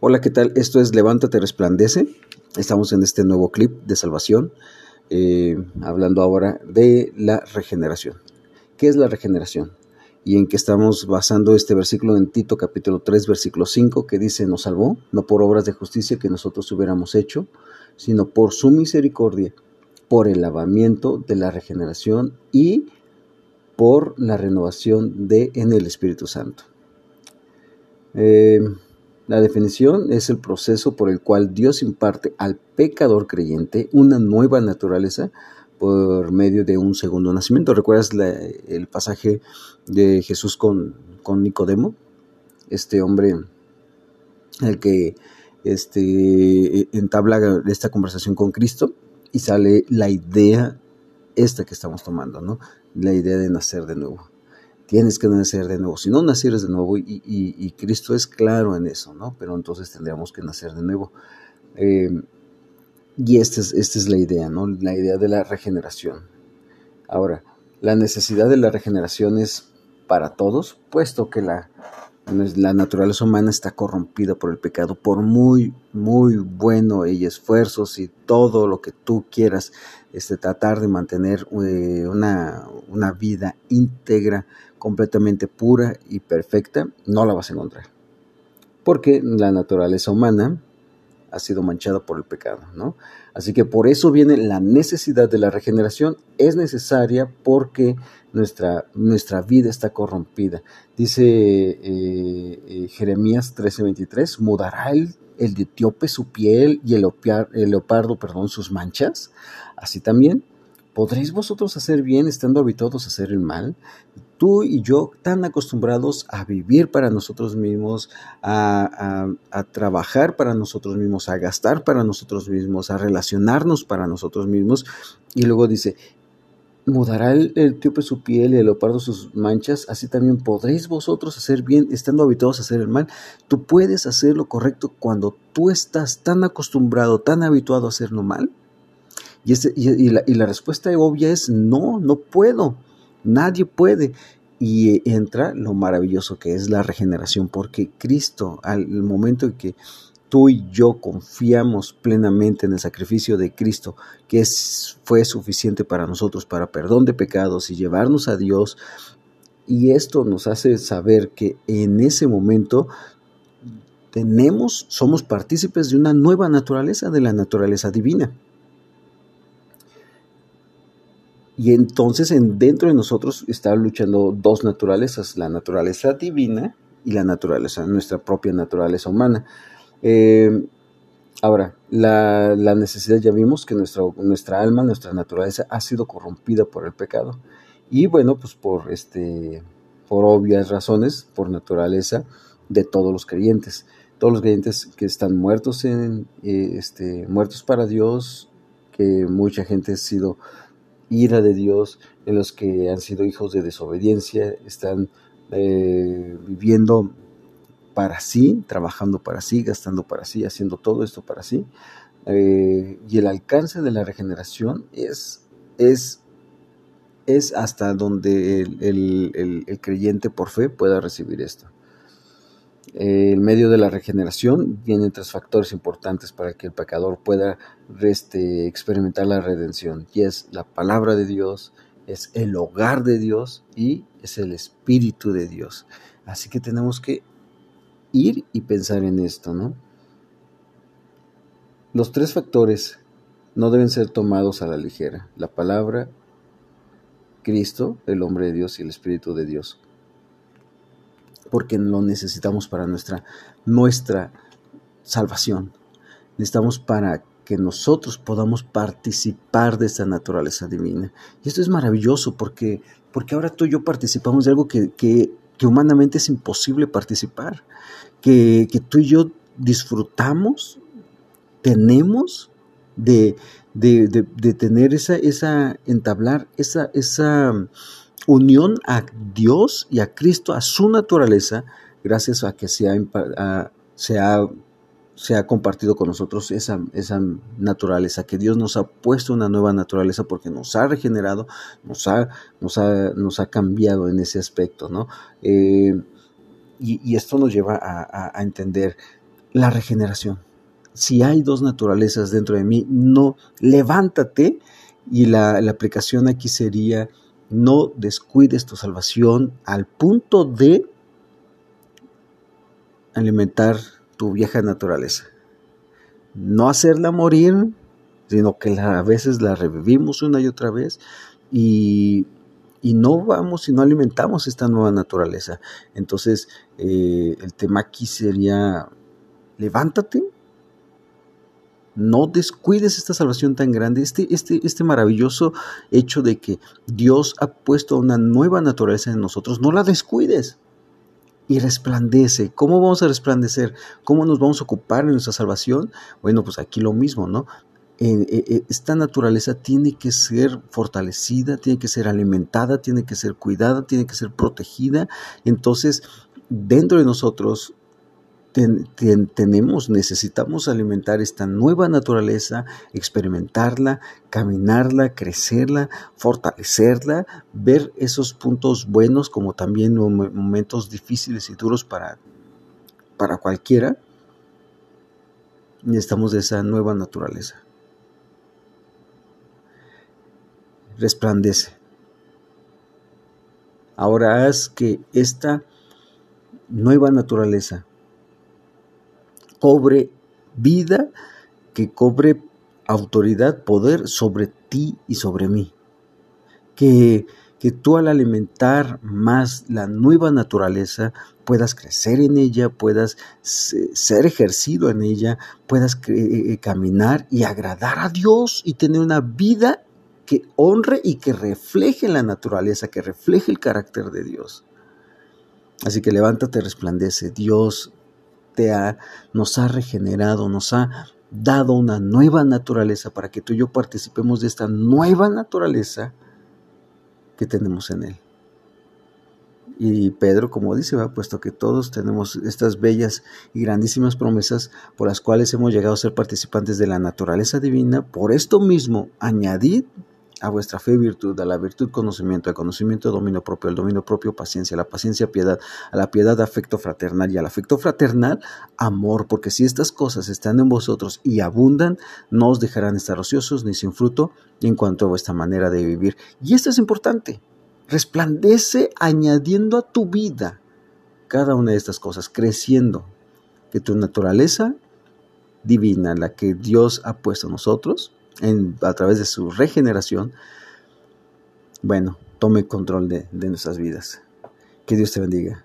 Hola, ¿qué tal? Esto es Levántate, resplandece. Estamos en este nuevo clip de salvación, eh, hablando ahora de la regeneración. ¿Qué es la regeneración? Y en qué estamos basando este versículo en Tito capítulo 3, versículo 5, que dice, nos salvó, no por obras de justicia que nosotros hubiéramos hecho, sino por su misericordia, por el lavamiento de la regeneración y por la renovación de en el Espíritu Santo. Eh, la definición es el proceso por el cual Dios imparte al pecador creyente una nueva naturaleza por medio de un segundo nacimiento. ¿Recuerdas el pasaje de Jesús con, con, Nicodemo? Este hombre, el que este, entabla esta conversación con Cristo y sale la idea esta que estamos tomando, ¿no? La idea de nacer de nuevo tienes que nacer de nuevo. Si no nacieres de nuevo, y, Cristo es claro en eso, ¿no? Pero entonces tendríamos que nacer de nuevo. Eh, y esta es, esta es la idea, ¿no? La idea de la regeneración. Ahora, la necesidad de la regeneración es para todos, puesto que la, la naturaleza humana está corrompida por el pecado, por muy, muy bueno y esfuerzos y todo lo que tú quieras, este, tratar de mantener eh, una, una vida íntegra, completamente pura y perfecta, no la vas a encontrar. Porque la naturaleza humana ha sido manchada por el pecado, ¿no? Así que por eso viene la necesidad de la regeneración. Es necesaria porque nuestra, nuestra vida está corrompida. Dice eh, eh, Jeremías 13:23, mudará el, el de etíope su piel y el, el leopardo, perdón, sus manchas. Así también, ¿podréis vosotros hacer bien estando habituados a hacer el mal? Tú y yo tan acostumbrados a vivir para nosotros mismos, a, trabajar para nosotros mismos, a gastar para nosotros mismos, a relacionarnos para nosotros mismos. Y luego dice, mudará el, el su piel y el leopardo sus manchas, así también podréis vosotros hacer bien estando habituados a hacer el mal. Tú puedes hacer lo correcto cuando tú estás tan acostumbrado, tan habituado a hacer lo mal. Y, la, y la respuesta obvia es no, no puedo. Nadie puede. Y entra lo maravilloso que es la regeneración, porque Cristo, al momento en que tú y yo confiamos plenamente en el sacrificio de Cristo, que fue suficiente para nosotros, para perdón de pecados y llevarnos a Dios, y esto nos hace saber que en ese momento tenemos, somos partícipes de una nueva naturaleza, de la naturaleza divina. Y entonces en, dentro de nosotros está luchando dos naturalezas, la naturaleza divina y la naturaleza, nuestra propia naturaleza humana. Eh, ahora, la, necesidad, ya vimos que nuestra, nuestra alma, nuestra naturaleza ha sido corrompida por el pecado. Y bueno, pues por, este, por obvias razones, por naturaleza de todos los creyentes. Todos los creyentes que están muertos, en, eh, este, muertos para Dios, que mucha gente ha sido ira de Dios, en los que han sido hijos de desobediencia, están eh, viviendo para sí, trabajando para sí, gastando para sí, haciendo todo esto para sí. Eh, y el alcance de la regeneración es, es, es hasta donde el creyente por fe pueda recibir esto. Eh, en medio de la regeneración vienen tres factores importantes para que el pecador pueda experimentar la redención y es la palabra de Dios, es el hogar de Dios y es el Espíritu de Dios. Así que tenemos que ir y pensar en esto, ¿no? Los tres factores no deben ser tomados a la ligera. La palabra, Cristo, el hombre de Dios y el Espíritu de Dios porque lo necesitamos para nuestra, nuestra salvación. Necesitamos para que nosotros podamos participar de esta naturaleza divina. Y esto es maravilloso porque, porque ahora tú y yo participamos de algo que, que, humanamente es imposible participar, que, que, tú y yo disfrutamos, tenemos de, de, de, tener esa, esa, entablar esa, esa unión a Dios y a Cristo, a su naturaleza, gracias a que se ha, se ha, compartido con nosotros esa, esa, naturaleza, que Dios nos ha puesto una nueva naturaleza porque nos ha regenerado, nos ha, nos ha, nos ha cambiado en ese aspecto, ¿no? Eh, y, esto nos lleva a, entender la regeneración. Si hay dos naturalezas dentro de mí, no, levántate y la, la aplicación aquí sería, no descuides tu salvación al punto de alimentar tu vieja naturaleza. No hacerla morir, sino que a veces la revivimos una y otra vez y, no vamos y no alimentamos esta nueva naturaleza. Entonces, eh, el tema aquí sería, levántate, no descuides esta salvación tan grande, este, este, este maravilloso hecho de que Dios ha puesto una nueva naturaleza en nosotros, no la descuides y resplandece. ¿Cómo vamos a resplandecer? ¿Cómo nos vamos a ocupar en nuestra salvación? Bueno, pues aquí lo mismo, ¿no? esta naturaleza tiene que ser fortalecida, tiene que ser alimentada, tiene que ser cuidada, tiene que ser protegida. Entonces, dentro de nosotros tenemos, necesitamos alimentar esta nueva naturaleza, experimentarla, caminarla, crecerla, fortalecerla, ver esos puntos buenos como también momentos difíciles y duros para, para cualquiera. Necesitamos de esa nueva naturaleza. Resplandece. Ahora haz que esta nueva naturaleza cobre vida, que cobre autoridad, poder sobre ti y sobre mí. Que, que tú al alimentar más la nueva naturaleza puedas crecer en ella, puedas ser ejercido en ella, puedas eh, eh, caminar y agradar a Dios y tener una vida que honre y que refleje la naturaleza, que refleje el carácter de Dios. Así que levántate, resplandece. Dios nos ha regenerado, nos ha dado una nueva naturaleza para que tú y yo participemos de esta nueva naturaleza que tenemos en Él. Y Pedro, como dice, va puesto que todos tenemos estas bellas y grandísimas promesas por las cuales hemos llegado a ser participantes de la naturaleza divina, por esto mismo añadid a vuestra fe virtud, a la virtud conocimiento, al conocimiento dominio propio, al dominio propio paciencia, a la paciencia piedad, a la piedad afecto fraternal y al afecto fraternal amor, porque si estas cosas están en vosotros y abundan, no os dejarán estar ociosos ni sin fruto en cuanto a vuestra manera de vivir. Y esto es importante, resplandece añadiendo a tu vida cada una de estas cosas, creciendo, que tu naturaleza divina, la que Dios ha puesto en nosotros, a través de su regeneración, bueno, tome control de, de nuestras vidas. Que Dios te bendiga.